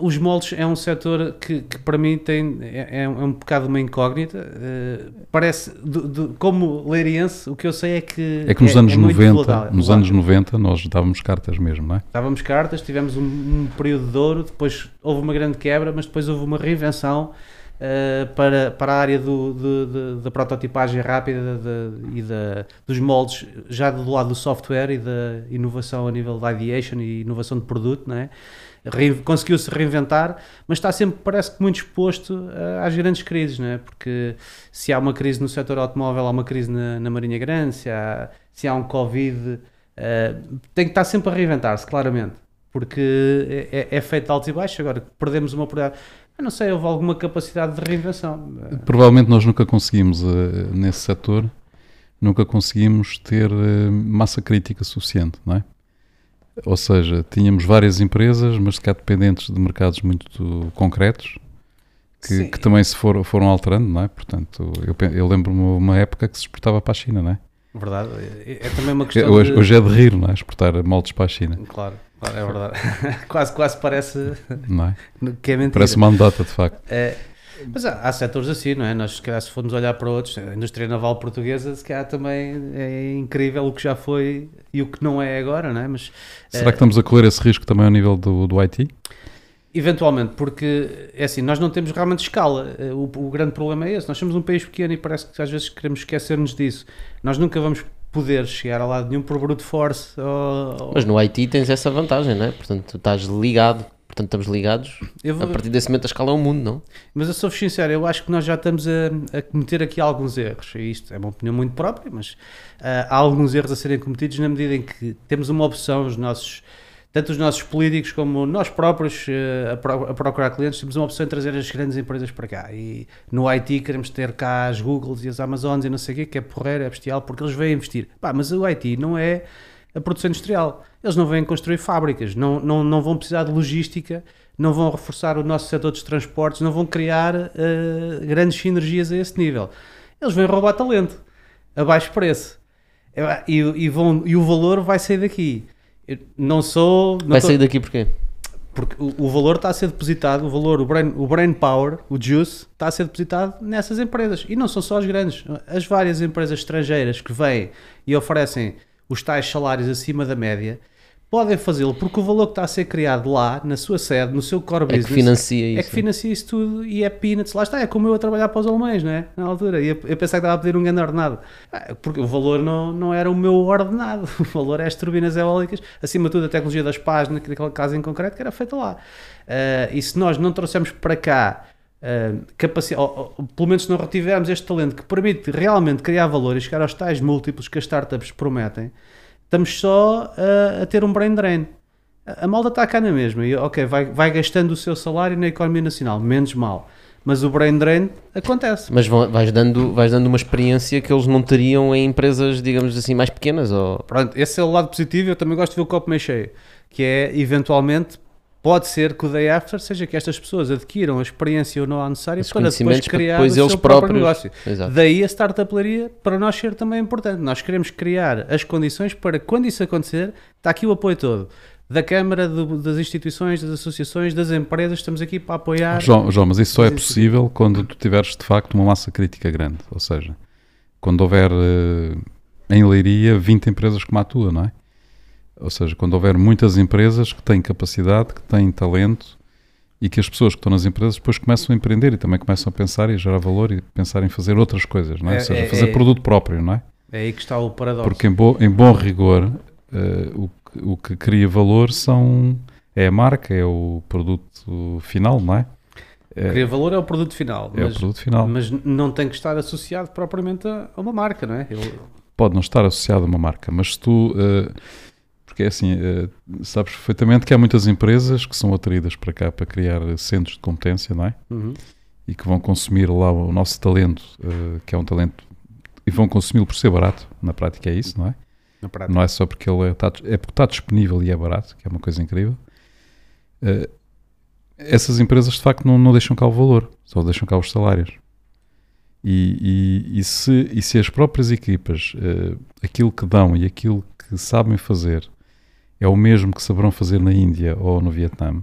Os moldes é um setor que, que para mim tem, é, é um é um bocado uma incógnita. eh, parece, do- do- como leiriense, o que eu sei é que. É que nos anos muito 90, volátil- nos anos 90 nós dávamos cartas mesmo, não é? Dávamos cartas, tivemos um, um período de ouro, depois houve uma grande quebra, mas depois houve uma reinvenção eh, para, para a área do, de- de- da prototipagem rápida de- e da, dos moldes, já do lado do software e da inovação a nível de ideation e inovação de produto, não é? Conseguiu-se reinventar, mas está sempre, parece que, muito exposto eh, às grandes crises, não é? Porque se há uma crise no setor automóvel, há uma crise na, na Marinha Grande, se há, se há um Covid, eh, tem que estar sempre a reinventar-se, claramente, porque é, é feito de altos e baixos. Agora, perdemos uma oportunidade. Eu não sei, houve alguma capacidade de reinvenção. Provavelmente nós nunca conseguimos, eh, nesse setor, nunca conseguimos ter eh, massa crítica suficiente, não é? Ou seja, tínhamos várias empresas, mas se calhar dependentes de mercados muito concretos, que, que também se for- foram alterando, não é? Portanto, eu, eu lembro-me uma época que se exportava para a China, não é? Verdade, é, é também uma questão. Hoje, de... hoje é de rir, não é? Exportar moldes para a China, Claro, claro, é verdade. [laughs] quase, quase parece não é? que é mentira. Parece uma anedota, de facto. É, mas há, há setores assim, não é? Nós, se calhar, se formos olhar para outros, a indústria naval portuguesa, se calhar também é incrível o que já foi e o que não é agora, não é? Mas Será que estamos a correr esse risco também ao nível do, do IT? Eventualmente, porque é assim, nós não temos realmente escala. Eh, O, o grande problema é esse. Nós somos um país pequeno e parece que às vezes queremos esquecer-nos disso. Nós nunca vamos poder chegar a lado nenhum por brute force. Ou, Mas no IT tens essa vantagem, não é? Portanto, tu estás ligado. Portanto, estamos ligados. eu A vou- partir desse momento a escala é o mundo, não? mas eu sou sincero, eu acho que nós já estamos a, a cometer aqui alguns erros. E isto é uma opinião muito própria, mas ah, há alguns erros a serem cometidos na medida em que temos uma opção, os nossos tanto os nossos políticos como nós próprios eh, a, pro- a procurar clientes, temos uma opção de trazer as grandes empresas para cá. E no IT queremos ter cá as Googles e as Amazons e não sei o quê, que é porreiro, é bestial, porque eles vêm investir. Pá, mas o IT não é a produção industrial. Eles não vêm construir fábricas, não, não, não vão precisar de logística, não vão reforçar o nosso setor dos transportes, não vão criar eh, grandes sinergias a esse nível. Eles vêm roubar talento a baixo preço. E, e vão, e o valor vai sair daqui. Eu não sou. Não Vai tô- sair daqui porquê? porque o, o valor está a ser depositado, o valor, o brain, o brain power, o juice, está a ser depositado nessas empresas. E não são só as grandes. As várias empresas estrangeiras que vêm e oferecem os tais salários acima da média, podem fazê-lo porque o valor que está a ser criado lá, na sua sede, no seu core É que business, financia é isso. que financia isso tudo e é peanuts. Lá está, é como eu a trabalhar para os alemães, não é? Na altura. E eu, eu pensava que estava a pedir um grande ordenado. Ah, Porque o valor não, não era o meu ordenado. [laughs] O valor é as turbinas eólicas, acima de tudo a tecnologia das pás, naquele caso em concreto, que era feita lá. Ah, e se nós não trouxermos para cá ah, capacidade, ou, ou, pelo menos se não retivermos este talento que permite realmente criar valor e chegar aos tais múltiplos que as startups prometem, estamos só ah, a ter um brain drain. A a malta está cá na mesma e ok, vai, vai gastando o seu salário na economia nacional, menos mal. Mas o brain drain acontece. Mas vão- vais dando, vais dando uma experiência que eles não teriam em empresas, digamos assim, mais pequenas. Ou... Pronto, esse é o lado positivo. Eu também gosto de ver o copo meio cheio, que é eventualmente. Pode ser que o day after seja que estas pessoas adquiram a experiência ou não a necessária Esses para depois criar depois o eles seu próprio próprios- negócio. Exato. Daí a startuplaria para nós ser também importante. Nós queremos criar as condições para quando isso acontecer, está aqui o apoio todo. Da Câmara, do- das instituições, das associações, das empresas, estamos aqui para apoiar. João, João, mas isso só é possível quando tu tiveres de facto uma massa crítica grande. Ou seja, quando houver eh, em Leiria 20 empresas como a tua, não é? Ou seja, quando houver muitas empresas que têm capacidade, que têm talento e que as pessoas que estão nas empresas depois começam a empreender e também começam a pensar e a gerar valor e pensar em fazer outras coisas, não é? É- Ou seja, é- fazer é- produto próprio, não é? É aí que está o paradoxo. Porque em, bo- em bom rigor, eh, o, que, o que cria valor são, é a marca, é o produto final, não é? É, Criar valor é o produto final, é o mas, produto final. mas não tem que estar associado propriamente a uma marca, não é? Ele- Pode não estar associado a uma marca, mas se tu. eh, porque é assim, eh, sabes perfeitamente que há muitas empresas que são atraídas para cá para criar centros de competência, não é? Uhum. E que vão consumir lá o nosso talento, eh, que é um talento, e vão consumi-lo por ser barato. Na prática é isso, não é? Não é só porque ele está, é porque está disponível e é barato, que é uma coisa incrível. Eh, essas empresas de facto não, não deixam cá o valor, só deixam cá os salários. E, e- e se, e se as próprias equipas, aquilo que dão e aquilo que sabem fazer é o mesmo que saberão fazer na Índia ou no Vietnã,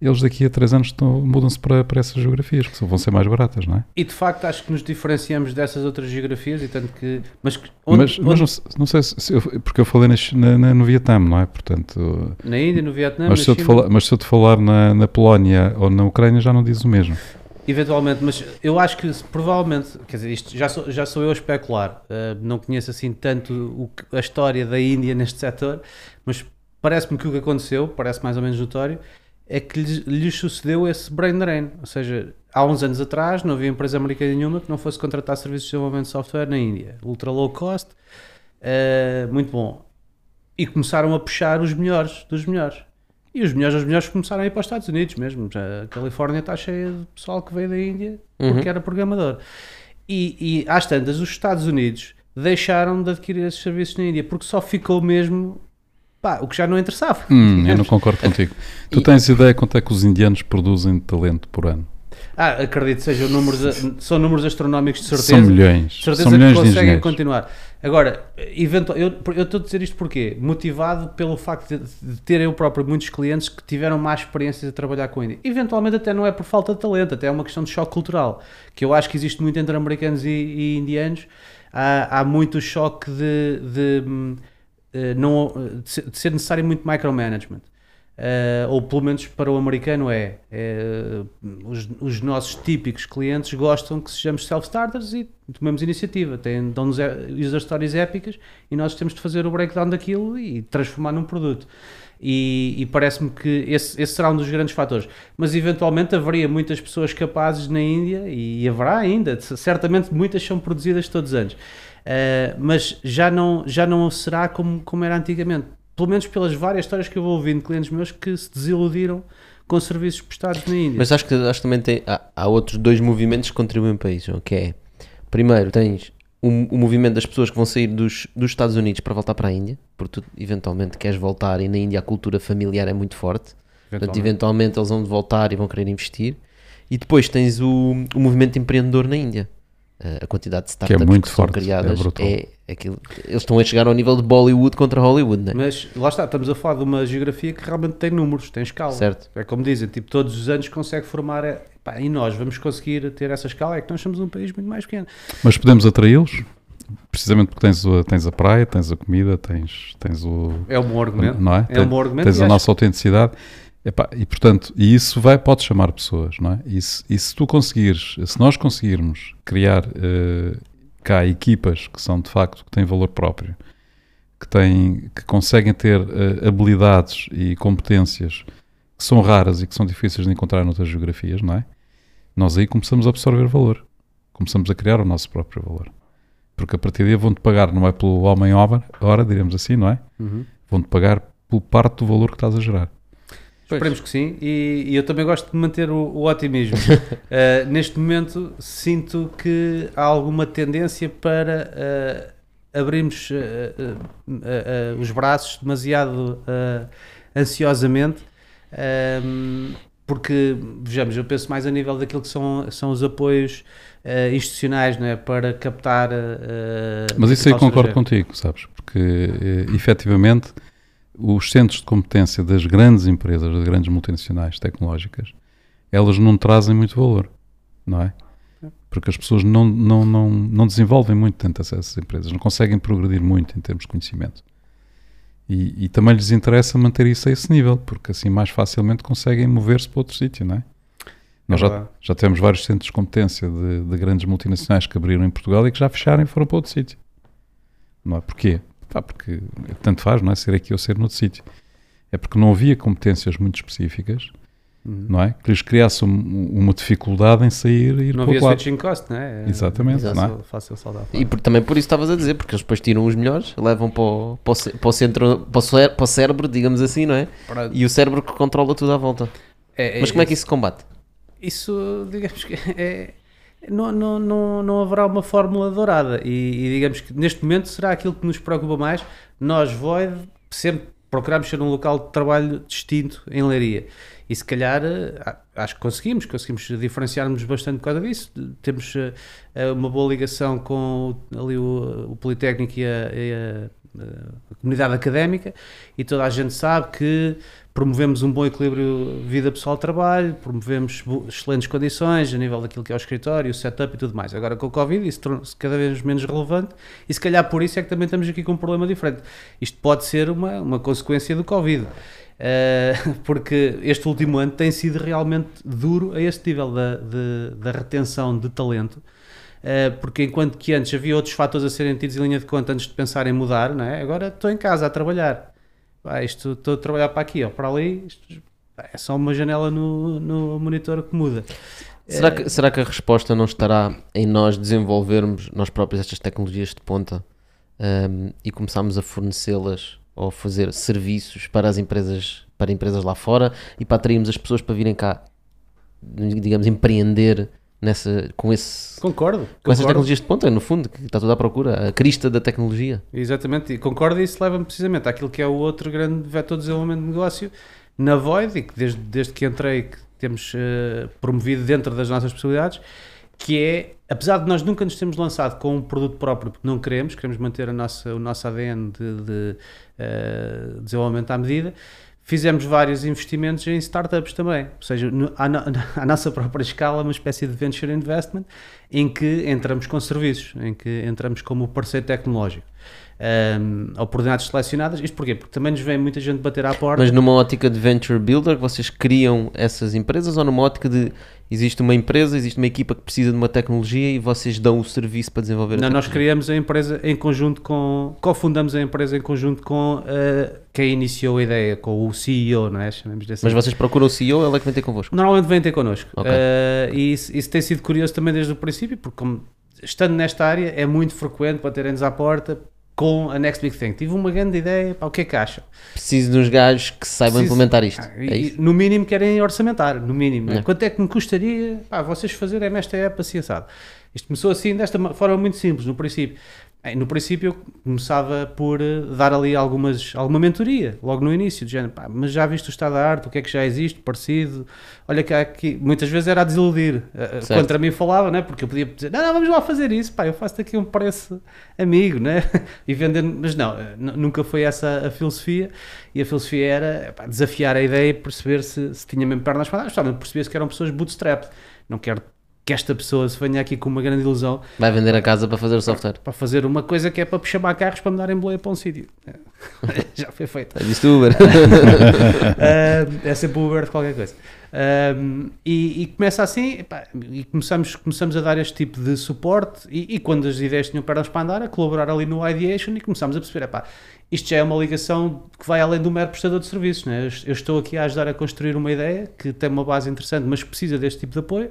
eles daqui a três anos mudam-se para, para essas geografias, que vão ser mais baratas, não é? E de facto acho que nos diferenciamos dessas outras geografias e tanto que. Mas, onde- mas mas onde- não, se- não sei se, eu- porque eu falei na na- no Vietnã, não é? Portanto, na Índia, no Vietnã, mas, se eu falar, mas se eu te falar na, na Polónia ou na Ucrânia já não diz o mesmo. eventualmente, mas eu acho que provavelmente, quer dizer, isto já sou, já sou eu a especular, uh, não conheço assim tanto o a história da Índia neste setor, mas parece-me que o que aconteceu, parece mais ou menos notório, é que lhes, lhes sucedeu esse brain drain, ou seja, há uns anos atrás não havia empresa americana nenhuma que não fosse contratar serviços de desenvolvimento de software na Índia, ultra low cost, uh, muito bom, e começaram a puxar os melhores dos melhores. E os melhores dos melhores começaram a ir para os Estados Unidos mesmo. A Califórnia está cheia de pessoal que veio da Índia porque Uhum. era programador. E, e às tantas, os Estados Unidos deixaram de adquirir esses serviços na Índia porque só ficou mesmo pá, o que já não interessava. Hum, eu não concordo contigo. Tu E- tens ideia quanto é que os indianos produzem de talento por ano? Ah, acredito que sejam números, são números astronómicos de certeza. São milhões. De certeza São milhões que conseguem continuar. Agora, eventual, eu, eu estou a dizer isto porquê? Motivado pelo facto de, de ter eu próprio muitos clientes que tiveram mais experiências a trabalhar com Índia. Eventualmente até não é por falta de talento, até é uma questão de choque cultural, que eu acho que existe muito entre americanos e, e indianos. Há, há muito choque de, de, hum, não, de ser- de ser necessário muito micromanagement. Uh, ou pelo menos para o americano é, é, os, os nossos típicos clientes gostam que sejamos self-starters e tomemos iniciativa, dão-nos é- user stories épicas e nós temos de fazer o breakdown daquilo e transformar num produto. E, e parece-me que esse, esse será um dos grandes fatores, mas eventualmente haveria muitas pessoas capazes na Índia e haverá ainda, certamente muitas são produzidas todos os anos Uh, mas já não, já não será como, como era antigamente pelo menos pelas várias histórias que eu vou ouvindo de clientes meus que se desiludiram com serviços prestados na Índia. Mas acho que, acho que também tem, há, há outros dois movimentos que contribuem para isso, que é, primeiro tens o, o movimento das pessoas que vão sair dos, dos Estados Unidos para voltar para a Índia, porque tu eventualmente queres voltar e na Índia a cultura familiar é muito forte, portanto eventualmente eles vão voltar e vão querer investir, e depois tens o, o movimento empreendedor na Índia. Eh, A quantidade de startups muito são forte, é criadas brutal. é, aquilo, eles estão a chegar ao nível de Bollywood contra Hollywood, né? Mas lá está, estamos a falar de uma geografia que realmente tem números, tem escala. certo? É como dizem, tipo, todos os anos consegue formar. é, pá, e nós vamos conseguir ter essa escala, é que nós somos um país muito mais pequeno. Mas podemos atraí-los, precisamente porque tens, o- tens a praia, tens a comida, tens, tens o. É um bom argumento. Não é? É um bom argumento. tens a acho- nossa autenticidade. Epá, e portanto, e isso vai, pode chamar pessoas, não é? E se, e se tu conseguires, se nós conseguirmos criar eh, cá equipas que são de facto, que têm valor próprio, que, têm, que conseguem ter eh, habilidades e competências que são raras e que são difíceis de encontrar noutras geografias, não é? Nós aí começamos a absorver valor, começamos a criar o nosso próprio valor. Porque a partir daí vão-te pagar, não é pelo homem-hora, hora, diremos assim, não é? Uhum. Vão-te pagar por parte do valor que estás a gerar. Esperemos que sim, e, e eu também gosto de manter o, o otimismo. Uh, [laughs] neste momento sinto que há alguma tendência para uh, abrirmos uh, uh, uh, uh, os braços demasiado uh, ansiosamente, um, porque, vejamos, eu penso mais a nível daquilo que são, são os apoios uh, institucionais não é? para captar. Uh, Mas isso aí concordo contigo, sabes? Porque eh, efetivamente os centros de competência das grandes empresas, das grandes multinacionais tecnológicas, elas não trazem muito valor, não é? Porque as pessoas não, não, não, não desenvolvem muito dentro dessas empresas, não conseguem progredir muito em termos de conhecimento. E, e também lhes interessa manter isso a esse nível, porque assim mais facilmente conseguem mover-se para outro sítio, não é? Nós já, verdade. já tivemos vários centros de competência de, de grandes multinacionais que abriram em Portugal e que já fecharam e foram para outro sítio. Não é? Porquê? Pá, porque tanto faz, não é? Ser aqui ou ser noutro sítio. É porque não havia competências muito específicas, Uhum. não é? Que lhes criasse um- uma dificuldade em sair e ir Não para o havia outro lado. switching cost, não é? É Exatamente, Fácil, não é? fácil. E por- também por isso estavas a dizer, porque eles depois tiram os melhores, levam para o, para o, ce- para o centro, para o, cé- para o cérebro, digamos assim, não é? E o cérebro que controla tudo à volta. Mas como é que isso se combate? isso, digamos que [laughs] é, não, não, não, não haverá uma fórmula dourada e, e digamos que neste momento será aquilo que nos preocupa mais. Nós, Void, sempre procuramos ser um local de trabalho distinto em Leiria e se calhar eh, acho que conseguimos, conseguimos diferenciar-nos bastante por causa disso. Temos eh, eh, uma boa ligação com ali o, o Politécnico e a, e a- a comunidade académica e toda a gente sabe que promovemos um bom equilíbrio vida pessoal-trabalho, promovemos excelentes condições a nível daquilo que é o escritório, o setup e tudo mais. Agora com o Covid isso tornou-se cada vez menos relevante e se calhar por isso é que também estamos aqui com um problema diferente. Isto pode ser uma, uma consequência do Covid. Eh, [laughs] porque este último ano tem sido realmente duro a este nível da, de- da retenção de talento, eh, porque enquanto que antes havia outros fatores a serem tidos em linha de conta antes de pensar em mudar, não é? agora estou em casa a trabalhar, Pá, isto, estou a trabalhar para aqui ou para ali, isto, pá, é só uma janela no, no monitor que muda. Será Eh, que, será que a resposta não estará em nós desenvolvermos nós próprios estas tecnologias de ponta ahm, e começarmos a fornecê-las ou fazer serviços para as empresas, para empresas lá fora e para atrairmos as pessoas para virem cá, digamos, empreender nessa, com, esse, Concordo. com essas tecnologias de ponta, no fundo, que está tudo à procura, a crista da tecnologia. Exatamente, e concordo, e isso leva-me precisamente àquilo que é o outro grande vetor de desenvolvimento de negócio na Void, e que desde, desde que entrei que temos eh, promovido dentro das nossas possibilidades, que é, apesar de nós nunca nos termos lançado com um produto próprio, porque não queremos, queremos manter a nossa, o nosso ADN de, de, eh, desenvolvimento à medida, fizemos vários investimentos em startups também, ou seja, no, à, no- [laughs] à nossa própria escala, uma espécie de venture investment, em que entramos com serviços, em que entramos como parceiro tecnológico. Um, oportunidades selecionadas, isto porquê? Porque também nos vem muita gente bater à porta. Mas numa ótica de venture builder, vocês criam essas empresas ou numa ótica de existe uma empresa, existe uma equipa que precisa de uma tecnologia e vocês dão o serviço para desenvolver a Não, nós criamos a empresa em conjunto com. cofundamos a empresa em conjunto com uh, quem iniciou a ideia, com o CEO, não é? Chamemos desse Mas vocês procuram o CEO, ele é que vem ter convosco. Normalmente vêm ter connosco. Ok. Uh, e isso, isso tem sido curioso também desde o princípio, porque como estando nesta área é muito frequente baterem-nos à porta com a Next Big Thing. Tive uma grande ideia, pá, o que é que acham? Preciso de uns gajos que saibam Preciso- implementar isto. Ah, É e-? No mínimo querem orçamentar, no mínimo. né? É. Quanto é que me custaria pá, vocês fazerem nesta época assim assado? Isto começou assim, desta ma- forma muito simples, no princípio. No princípio eu começava por eh, dar ali algumas, alguma mentoria, logo no início, do género, pá, mas já viste o estado da arte, o que é que já existe, parecido, olha que aqui, muitas vezes era a desiludir, eh, eh, Certo. contra mim falava, né? porque eu podia dizer, não, não, vamos lá fazer isso, pá, eu faço aqui um preço amigo, né? [laughs] e vendendo, mas não, nunca foi essa a filosofia, e a filosofia era pá, desafiar a ideia e perceber se, se tinha mesmo pernas para dar, especialmente perceber-se que eram pessoas bootstrap, não quero que esta pessoa se venha aqui com uma grande ilusão Vai vender a casa para fazer o software. para fazer uma coisa que é para chamar carros para me darem boleia para um sítio. [laughs] Já foi feito. Disse Uber. [laughs] Ah, é sempre o Uber de qualquer coisa. Ah, e, e começa assim, epá, e começamos, começamos a dar este tipo de suporte. E, e quando as ideias tinham pernas para andar, a colaborar ali no Ideation e começámos a perceber: epá, isto já é uma ligação que vai além do mero prestador de serviços. Né? Eu, eu estou aqui a ajudar a construir uma ideia que tem uma base interessante, mas precisa deste tipo de apoio.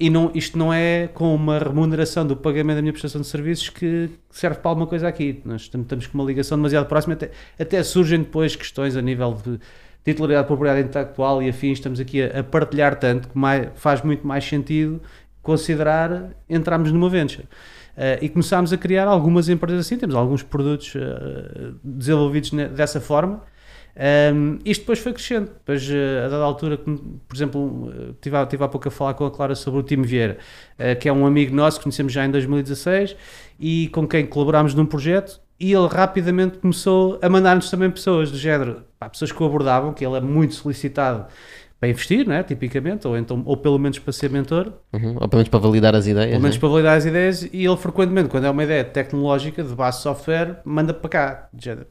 E não, isto não é com uma remuneração do pagamento da minha prestação de serviços que serve para alguma coisa aqui. Nós estamos, com uma ligação demasiado próxima, até, até surgem depois questões a nível de titularidade, propriedade intelectual e afins. Estamos aqui a, a partilhar tanto que mais- faz muito mais sentido considerar entrarmos numa venture. Eh, e começámos a criar algumas empresas assim, temos alguns produtos eh, desenvolvidos dessa forma. Um, isto depois foi crescendo. Depois, eh, a dada altura, por exemplo, eh, tive, há- tive há pouco a falar com a Clara sobre o Tim Vieira, eh, que é um amigo nosso conhecemos já em 2016 e com quem colaborámos num projeto. E ele rapidamente começou a mandar-nos também pessoas do género, pá, pessoas que o abordavam, que ele é muito solicitado para investir, não é? tipicamente, ou, então, ou pelo menos para ser mentor, Uhum. Ou pelo menos para validar as ideias. pelo menos né? para validar as ideias, e ele frequentemente, quando é uma ideia tecnológica de base de software, manda para cá.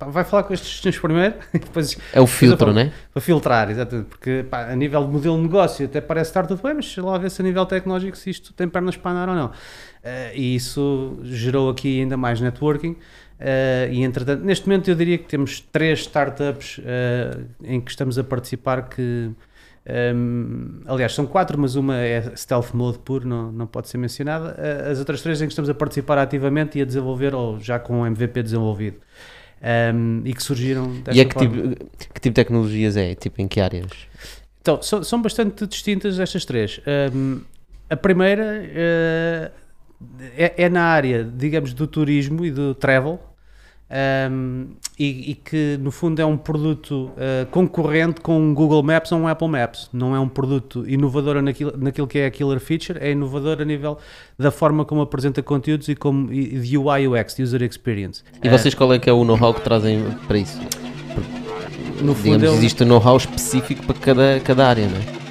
Vai falar com estes senhores primeiro, [laughs] e depois É o filtro, eu né? para filtrar, exatamente, porque pá, a nível de modelo de negócio até parece estar tudo bem, mas lá ver se a nível tecnológico se isto tem pernas para andar ou não. Eh, e isso gerou aqui ainda mais networking. eh, e entretanto, neste momento eu diria que temos três startups eh, em que estamos a participar que ehm, aliás, são quatro, mas uma é stealth mode puro, não, não pode ser mencionada. Eh, as outras três em que estamos a participar ativamente e a desenvolver, ou já com o MVP desenvolvido. Ehm, e que surgiram E é que tipo, que tipo de tecnologias é? Tipo, em que áreas? Então, são, são bastante distintas estas três. Hum, a primeira eh, é, é na área, digamos, do turismo e do travel, hum, e, e que no fundo é um produto eh, concorrente com um Google Maps ou um Apple Maps. Não é um produto inovador naquilo, naquilo que é a killer feature, é inovador a nível da forma como apresenta conteúdos e, como, e de UI UX, de User Experience. E vocês qual é que é o know-how que trazem para isso? No fundo, Digamos, é um- existe um know-how específico para cada, cada área, não é?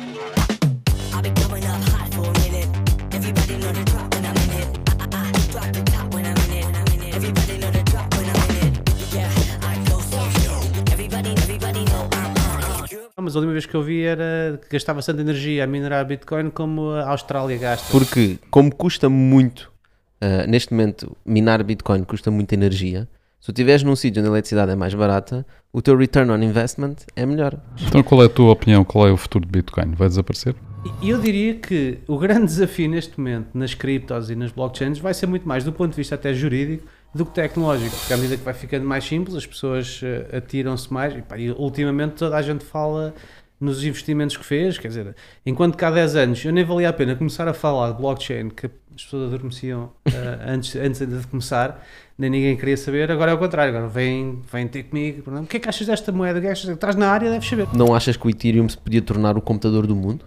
Mas a última vez que eu vi era que gastava tanta energia a minerar Bitcoin como a Austrália gasta. Porque, como custa muito, ah, neste momento, minar Bitcoin custa muita energia, se tu estiveres num sítio onde a eletricidade é mais barata, o teu return on investment é melhor. Então, qual é a tua opinião? Qual é o futuro de Bitcoin? Vai desaparecer? E eu diria que o grande desafio neste momento nas criptos e nas blockchains vai ser muito mais do ponto de vista até jurídico do que tecnológico, porque à medida que vai ficando mais simples, as pessoas eh, atiram-se mais e, pá, e ultimamente toda a gente fala nos investimentos que fez, quer dizer, enquanto que há 10 anos eu nem valia a pena começar a falar de blockchain, que as pessoas adormeciam eh, [laughs] antes, antes de começar, nem ninguém queria saber, agora é o contrário, agora vem, vem ter comigo, o que é que achas desta moeda, o que que achas? estás na área, deves saber. Não achas que o Ethereum se podia tornar o computador do mundo?